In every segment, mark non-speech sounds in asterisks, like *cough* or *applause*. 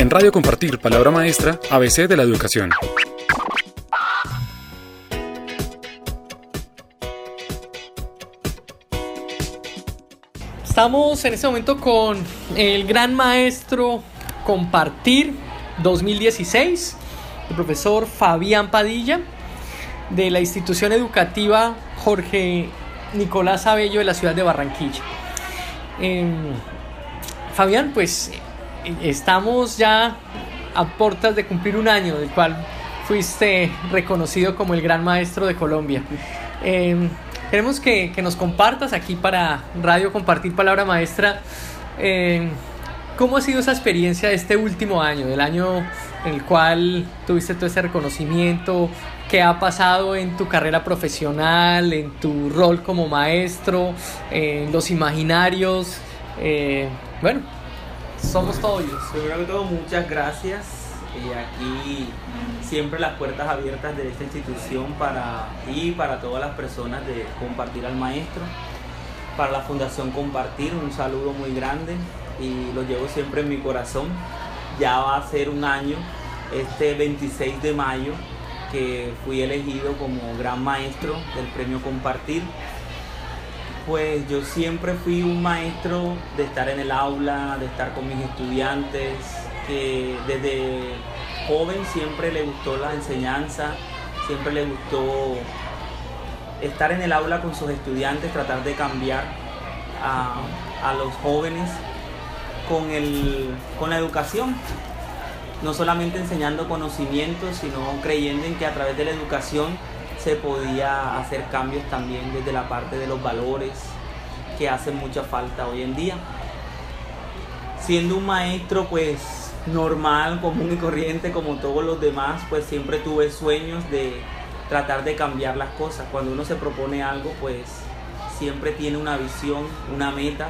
En Radio Compartir, palabra maestra, ABC de la educación. Estamos en este momento con el gran maestro Compartir 2016, el profesor Fabián Padilla, de la institución educativa Jorge Nicolás Abello de la ciudad de Barranquilla. Em, Fabián, pues estamos ya a puertas de cumplir un año, del cual fuiste reconocido como el gran maestro de Colombia. Em, queremos que, nos compartas aquí para Radio Compartir Palabra Maestra. Em, ¿Cómo ha sido esa experiencia de este último año, del año en el cual tuviste todo ese reconocimiento? ¿Qué ha pasado en tu carrera profesional, en tu rol como maestro, en los imaginarios? Eh, bueno, somos todos. Primero que todo, muchas gracias. Eh, aquí siempre las puertas abiertas de esta institución para ti y para todas las personas de compartir al maestro. Para la Fundación Compartir, un saludo muy grande y lo llevo siempre en mi corazón. Ya va a ser un año, este 26 de mayo, que fui elegido como gran maestro del premio Compartir. Pues yo siempre fui un maestro de estar en el aula, de estar con mis estudiantes, que desde joven siempre le gustó la enseñanza, siempre le gustó estar en el aula con sus estudiantes, tratar de cambiar a, a los jóvenes con, el, con la educación. No solamente enseñando conocimientos, sino creyendo en que a través de la educación se podía hacer cambios también desde la parte de los valores que hacen mucha falta hoy en día. Siendo un maestro pues normal, común y corriente como todos los demás, pues siempre tuve sueños de tratar de cambiar las cosas. Cuando uno se propone algo pues siempre tiene una visión, una meta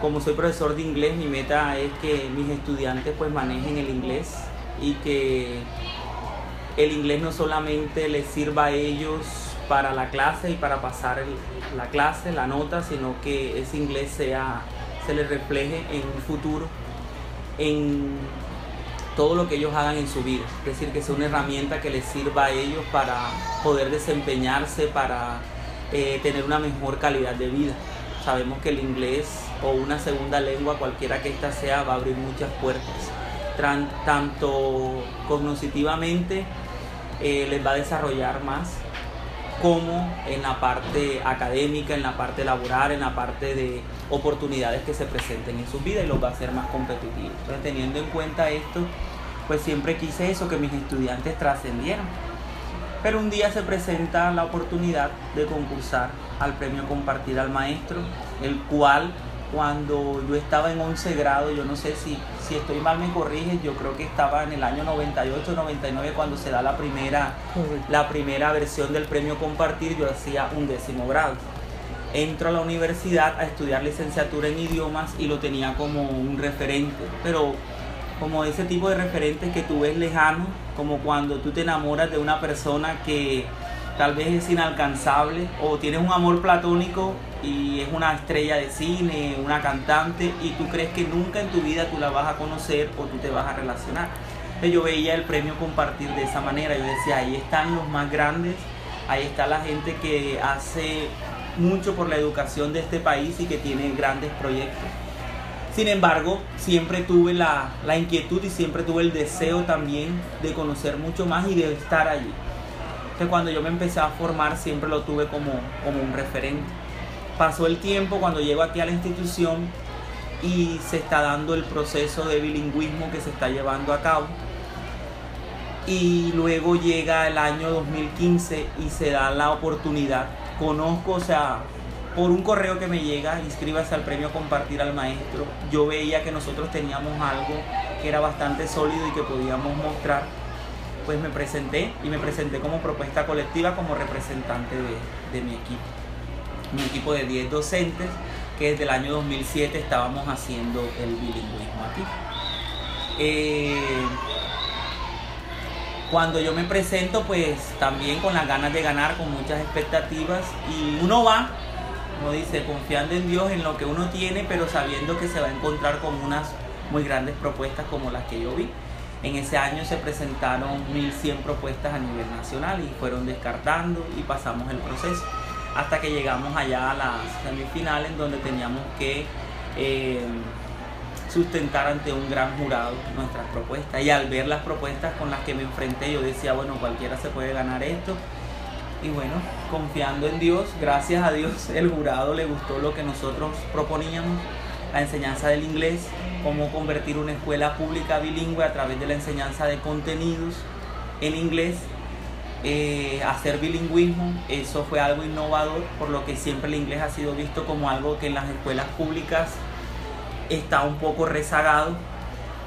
como soy profesor de inglés, mi meta es que mis estudiantes pues manejen el inglés y que el inglés no solamente les sirva a ellos para la clase y para pasar la clase, la nota, sino que ese inglés sea, se les refleje en un futuro, en todo lo que ellos hagan en su vida. Es decir, que sea una herramienta que les sirva a ellos para poder desempeñarse, para eh, tener una mejor calidad de vida. Sabemos que el inglés o una segunda lengua, cualquiera que ésta sea, va a abrir muchas puertas. tanto cognitivamente eh, les va a desarrollar más, como en la parte académica, en la parte laboral, en la parte de oportunidades que se presenten en su vida y los va a hacer más competitivos. Entonces, teniendo en cuenta esto, pues siempre quise eso, que mis estudiantes trascendieran. Pero un día se presenta la oportunidad de concursar al premio Compartir al Maestro, el cual cuando yo estaba en 11 grado, yo no sé si, si estoy mal me corrige, yo creo que estaba en el año 98, 99 cuando se da la primera, la primera versión del premio Compartir, yo hacía un décimo grado. Entro a la universidad a estudiar licenciatura en idiomas y lo tenía como un referente, pero como ese tipo de referentes que tú ves lejano, como cuando tú te enamoras de una persona que tal vez es inalcanzable o tienes un amor platónico y es una estrella de cine, una cantante y tú crees que nunca en tu vida tú la vas a conocer o tú te vas a relacionar. yo veía el premio compartir de esa manera, yo decía, ahí están los más grandes, ahí está la gente que hace mucho por la educación de este país y que tiene grandes proyectos. Sin embargo, siempre tuve la, la inquietud y siempre tuve el deseo también de conocer mucho más y de estar allí. Entonces cuando yo me empecé a formar siempre lo tuve como, como un referente pasó el tiempo cuando llego aquí a la institución y se está dando el proceso de bilingüismo que se está llevando a cabo. Y luego llega el año 2015 y se da la oportunidad. Conozco, o sea, por un correo que me llega, inscríbase al premio Compartir al Maestro. Yo veía que nosotros teníamos algo que era bastante sólido y que podíamos mostrar. Pues me presenté y me presenté como propuesta colectiva como representante de, de mi equipo mi equipo de 10 docentes que desde el año 2007 estábamos haciendo el bilingüismo aquí. Eh, cuando yo me presento, pues también con las ganas de ganar, con muchas expectativas, y uno va, uno dice, confiando en Dios, en lo que uno tiene, pero sabiendo que se va a encontrar con unas muy grandes propuestas como las que yo vi. En ese año se presentaron 1.100 propuestas a nivel nacional y fueron descartando y pasamos el proceso hasta que llegamos allá a las semifinales donde teníamos que eh, sustentar ante un gran jurado nuestras propuestas. Y al ver las propuestas con las que me enfrenté, yo decía, bueno, cualquiera se puede ganar esto. Y bueno, confiando en Dios, gracias a Dios, el jurado le gustó lo que nosotros proponíamos, la enseñanza del inglés, cómo convertir una escuela pública bilingüe a través de la enseñanza de contenidos en inglés, eh, hacer bilingüismo, eso fue algo innovador, por lo que siempre el inglés ha sido visto como algo que en las escuelas públicas está un poco rezagado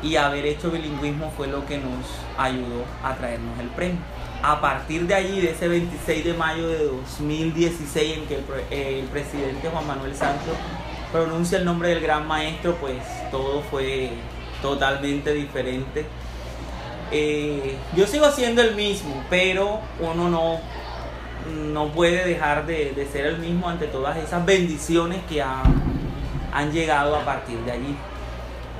y haber hecho bilingüismo fue lo que nos ayudó a traernos el premio. A partir de allí, de ese 26 de mayo de 2016 en que el, presidente Juan Manuel Santos pronuncia el nombre del gran maestro, pues todo fue totalmente diferente. Eh, yo sigo siendo el mismo, pero uno no, no puede dejar de, ser el mismo ante todas esas bendiciones que ha han llegado a partir de allí.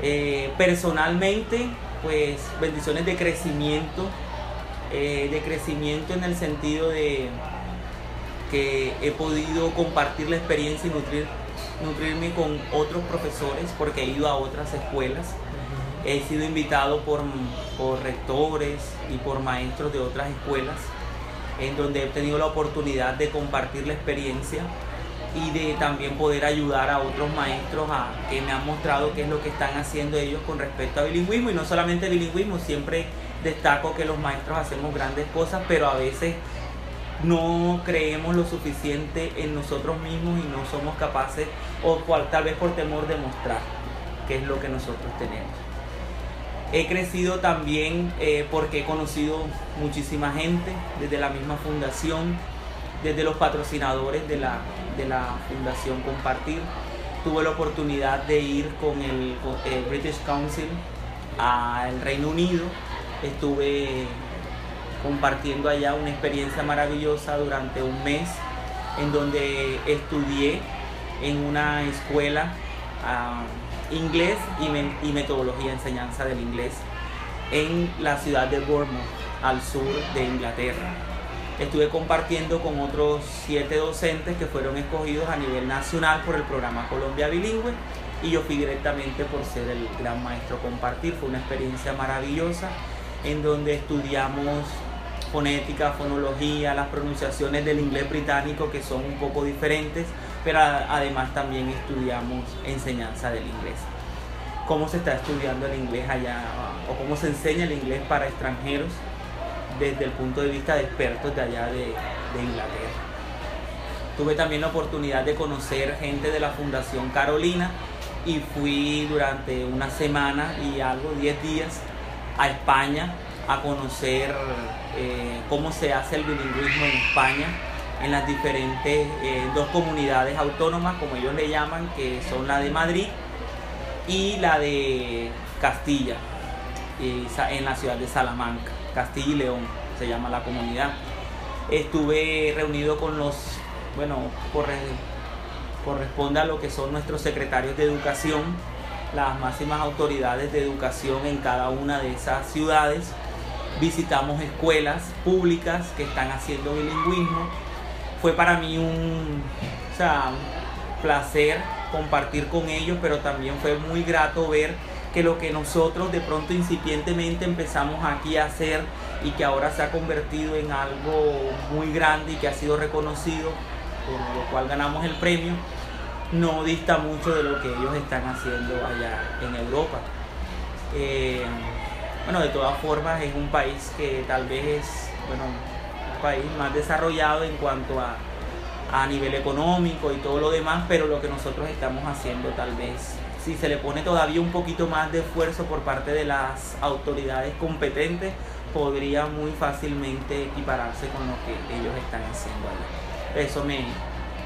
Eh, personalmente, pues bendiciones de crecimiento, eh, de crecimiento en el sentido de que he podido compartir la experiencia y nutrir, nutrirme con otros profesores porque he ido a otras escuelas. He sido invitado por, por rectores y por maestros de otras escuelas en donde he tenido la oportunidad de compartir la experiencia y de también poder ayudar a otros maestros a que me han mostrado qué es lo que están haciendo ellos con respecto a bilingüismo y no solamente bilingüismo, siempre destaco que los maestros hacemos grandes cosas, pero a veces no creemos lo suficiente en nosotros mismos y no somos capaces, o cual, tal vez por temor de mostrar qué es lo que nosotros tenemos. He crecido también eh, porque he conocido muchísima gente desde la misma fundación, desde los patrocinadores de la, de la Fundación Compartir. Tuve la oportunidad de ir con el, British Council al Reino Unido. Estuve compartiendo allá una experiencia maravillosa durante un mes en donde estudié en una escuela ah, inglés y, y, metodología de enseñanza del inglés en la ciudad de Bournemouth, al sur de Inglaterra estuve compartiendo con otros siete docentes que fueron escogidos a nivel nacional por el programa Colombia Bilingüe y yo fui directamente por ser el gran maestro compartir. Fue una experiencia maravillosa en donde estudiamos fonética, fonología, las pronunciaciones del inglés británico que son un poco diferentes, pero además también estudiamos enseñanza del inglés. Cómo se está estudiando el inglés allá o cómo se enseña el inglés para extranjeros desde el punto de vista de expertos de allá de, Inglaterra. Tuve también la oportunidad de conocer gente de la Fundación Carolina y fui durante una semana y algo, 10 días, a España a conocer eh, cómo se hace el bilingüismo en España, en las diferentes eh, dos comunidades autónomas, como ellos le llaman, que son la de Madrid y la de Castilla, en la ciudad de Salamanca. Castilla y León, se llama la comunidad. Estuve reunido con los, bueno, corresponde a lo que son nuestros secretarios de educación, las máximas autoridades de educación en cada una de esas ciudades. Visitamos escuelas públicas que están haciendo bilingüismo. Fue para mí un, un placer compartir con ellos, pero también fue muy grato ver que lo que nosotros de pronto incipientemente empezamos aquí a hacer y que ahora se ha convertido en algo muy grande y que ha sido reconocido, por lo cual ganamos el premio, no dista mucho de lo que ellos están haciendo allá en Europa. Eh, bueno, de todas formas es un país que tal vez es bueno, un país más desarrollado en cuanto a, a nivel económico y todo lo demás, pero lo que nosotros estamos haciendo tal vez si se le pone todavía un poquito más de esfuerzo por parte de las autoridades competentes, podría muy fácilmente equipararse con lo que ellos están haciendo allá. Eso me,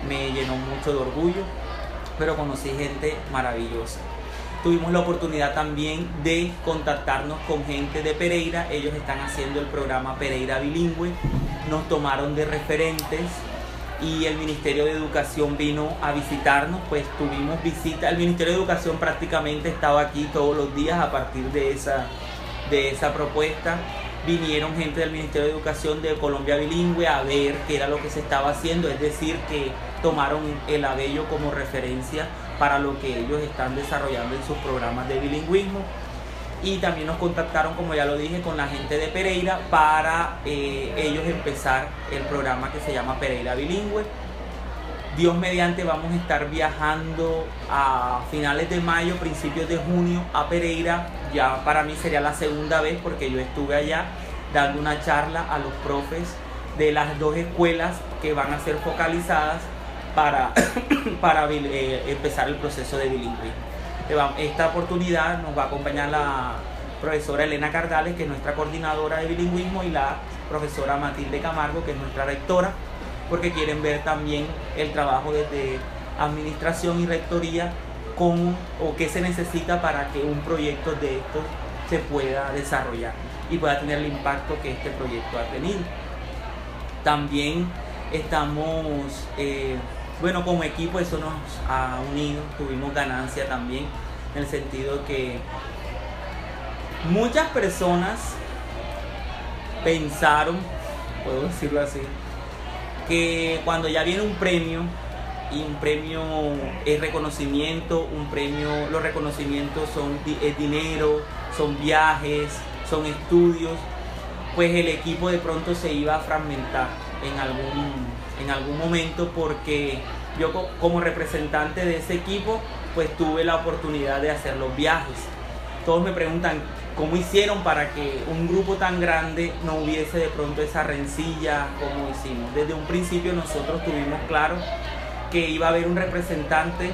me llenó mucho de orgullo, pero conocí gente maravillosa. Tuvimos la oportunidad también de contactarnos con gente de Pereira. Ellos están haciendo el programa Pereira Bilingüe. Nos tomaron de referentes y el Ministerio de Educación vino a visitarnos, pues tuvimos visita, el Ministerio de Educación prácticamente estaba aquí todos los días a partir de esa, de esa propuesta. Vinieron gente del Ministerio de Educación de Colombia Bilingüe a ver qué era lo que se estaba haciendo, es decir, que tomaron el abello como referencia para lo que ellos están desarrollando en sus programas de bilingüismo y también nos contactaron, como ya lo dije, con la gente de Pereira para eh, ellos empezar el programa que se llama Pereira Bilingüe. Dios mediante vamos a estar viajando a finales de mayo, principios de junio a Pereira. Ya para mí sería la segunda vez porque yo estuve allá dando una charla a los profes de las dos escuelas que van a ser focalizadas para, *coughs* para eh, empezar el proceso de bilingüismo. Esta oportunidad nos va a acompañar la profesora Elena Cardales, que es nuestra coordinadora de bilingüismo, y la profesora Matilde Camargo, que es nuestra rectora, porque quieren ver también el trabajo desde administración y rectoría con o qué se necesita para que un proyecto de estos se pueda desarrollar y pueda tener el impacto que este proyecto ha tenido. También estamos eh, bueno, como equipo eso nos ha unido, tuvimos ganancia también, en el sentido que muchas personas pensaron, puedo decirlo así, que cuando ya viene un premio, y un premio es reconocimiento, un premio, los reconocimientos son es dinero, son viajes, son estudios, pues el equipo de pronto se iba a fragmentar en algún en algún momento porque yo como representante de ese equipo pues tuve la oportunidad de hacer los viajes. Todos me preguntan cómo hicieron para que un grupo tan grande no hubiese de pronto esa rencilla como hicimos. Desde un principio nosotros tuvimos claro que iba a haber un representante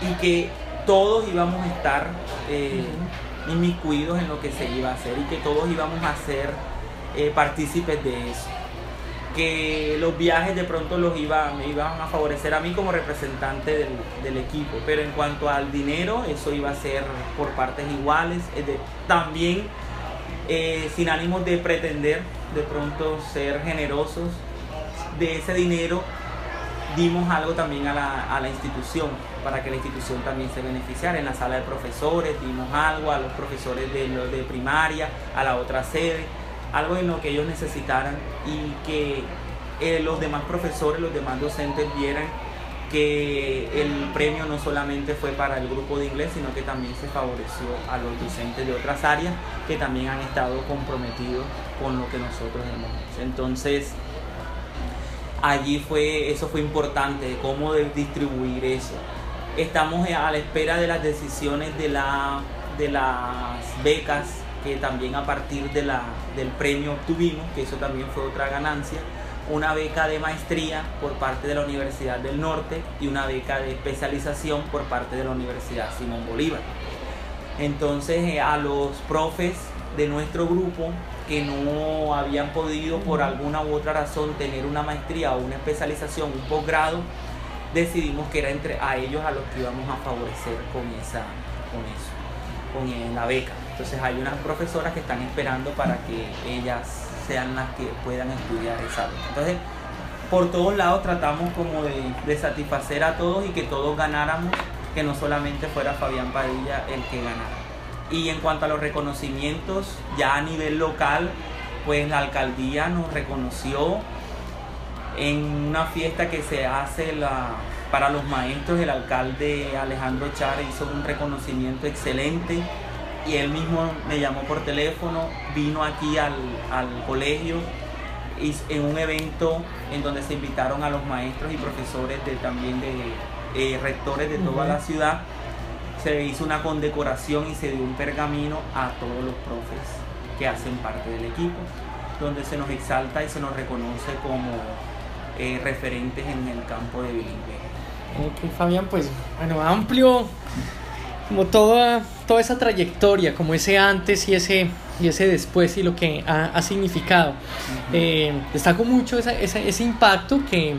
y que todos íbamos a estar eh, inmiscuidos en lo que se iba a hacer y que todos íbamos a ser eh, partícipes de eso que los viajes de pronto los iba, me iban a favorecer a mí como representante del, equipo, pero en cuanto al dinero, eso iba a ser por partes iguales, también eh, sin ánimos de pretender de pronto ser generosos de ese dinero, dimos algo también a la, a la institución, para que la institución también se beneficiara. En la sala de profesores dimos algo a los profesores de, de primaria, a la otra sede algo en lo que ellos necesitaran y que eh, los demás profesores, los demás docentes vieran que el premio no solamente fue para el grupo de inglés, sino que también se favoreció a los docentes de otras áreas que también han estado comprometidos con lo que nosotros hemos hecho. Entonces, allí fue, eso fue importante, cómo distribuir eso. Estamos a la espera de las decisiones de, la, de las becas que también a partir de la, del premio obtuvimos, que eso también fue otra ganancia, una beca de maestría por parte de la Universidad del Norte y una beca de especialización por parte de la Universidad Simón Bolívar. Entonces eh, a los profes de nuestro grupo que no habían podido por alguna u otra razón tener una maestría o una especialización, un posgrado, decidimos que era entre a ellos a los que íbamos a favorecer con esa con eso, con la beca. Entonces hay unas profesoras que están esperando para que ellas sean las que puedan estudiar esa Entonces, por todos lados tratamos como de, satisfacer a todos y que todos ganáramos, que no solamente fuera Fabián Padilla el que ganara. Y en cuanto a los reconocimientos, ya a nivel local, pues la alcaldía nos reconoció en una fiesta que se hace la, para los maestros, el alcalde Alejandro Char hizo un reconocimiento excelente y él mismo me llamó por teléfono, vino aquí al, colegio y en un evento en donde se invitaron a los maestros y profesores de, también de eh, rectores de toda la ciudad. Se hizo una condecoración y se dio un pergamino a todos los profes que hacen parte del equipo, donde se nos exalta y se nos reconoce como eh, referentes en el campo de bilingüe. Ok, Fabián, pues bueno, amplio como toda, toda esa trayectoria, como ese antes y ese, y ese después y lo que ha, significado. Eh, destaco mucho ese impacto que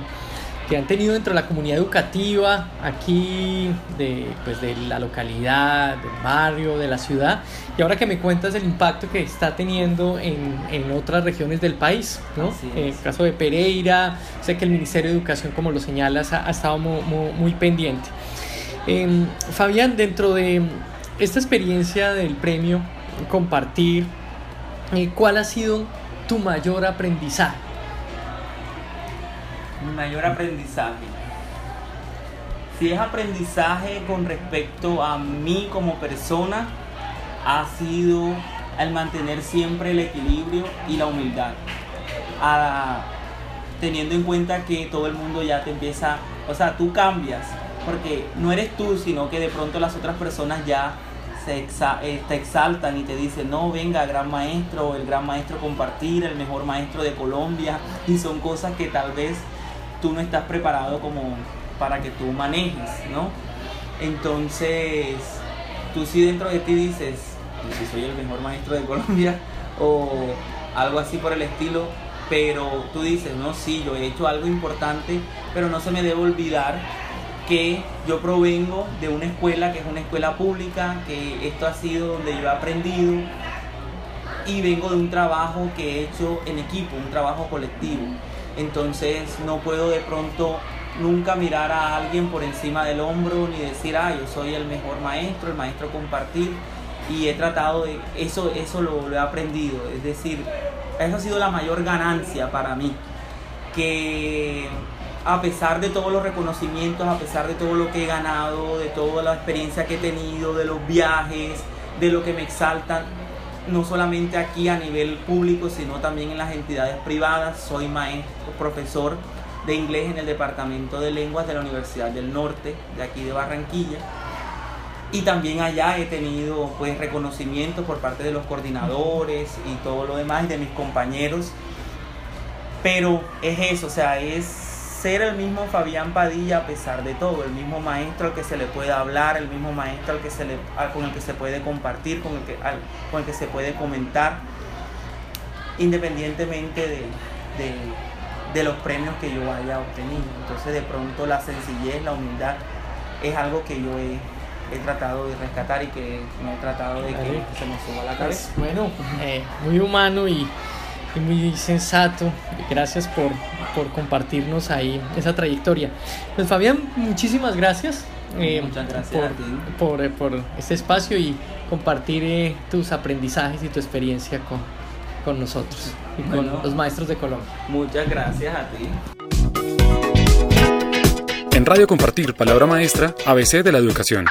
que han tenido dentro de la comunidad educativa aquí de, pues, de la localidad, del barrio, de la ciudad, y ahora que me cuentas el impacto que está teniendo en, en otras regiones del país, ¿no? En el caso de Pereira, sé que el Ministerio de Educación, como lo señalas, ha, estado muy, muy, pendiente. Em, Fabián, dentro de esta experiencia del premio, compartir, eh, ¿cuál ha sido tu mayor aprendizaje? Mi mayor aprendizaje. Si es aprendizaje con respecto a mí como persona, ha sido el mantener siempre el equilibrio y la humildad. teniendo en cuenta que todo el mundo ya te empieza, o sea, tú cambias, porque no eres tú, sino que de pronto las otras personas ya se eh, te exaltan y te dicen, no, venga, gran maestro, el gran maestro compartir, el mejor maestro de Colombia, y son cosas que tal vez tú no estás preparado como para que tú manejes, ¿no? Entonces, tú sí dentro de ti dices, si soy el mejor maestro de Colombia, *laughs* o algo así por el estilo, pero tú dices, no, sí, yo he hecho algo importante, pero no se me debe olvidar que yo provengo de una escuela que es una escuela pública, que esto ha sido donde yo he aprendido y vengo de un trabajo que he hecho en equipo, un trabajo colectivo. Entonces no puedo de pronto nunca mirar a alguien por encima del hombro ni decir, ah, yo soy el mejor maestro, el maestro compartir. Y he tratado de, eso, eso lo, lo he aprendido. Es decir, eso ha sido la mayor ganancia para mí. Que a pesar de todos los reconocimientos, a pesar de todo lo que he ganado, de toda la experiencia que he tenido, de los viajes, de lo que me exaltan, no solamente aquí a nivel público, sino también en las entidades privadas. Soy maestro, profesor de inglés en el Departamento de Lenguas de la Universidad del Norte, de aquí de Barranquilla. Y también allá he tenido pues reconocimientos por parte de los coordinadores y todo lo demás de mis compañeros. Pero es eso, o sea, es ser el mismo Fabián Padilla a pesar de todo, el mismo maestro al que se le puede hablar, el mismo maestro al que se le, con el que se puede compartir, con el que, con el que se puede comentar, independientemente de, de, los premios que yo haya obtenido. Entonces de pronto la sencillez, la humildad es algo que yo he, tratado de rescatar y que no he tratado de que se me suba a la cabeza. Pues, bueno, *laughs* eh, muy humano y muy sensato. Gracias por, por compartirnos ahí esa trayectoria. Pues Fabián, muchísimas gracias. Eh, Muchas gracias por, por, por, este espacio y compartir eh, tus aprendizajes y tu experiencia con, con nosotros y con los maestros de Colombia. Muchas gracias a ti. En Radio Compartir, Palabra Maestra, ABC de la Educación.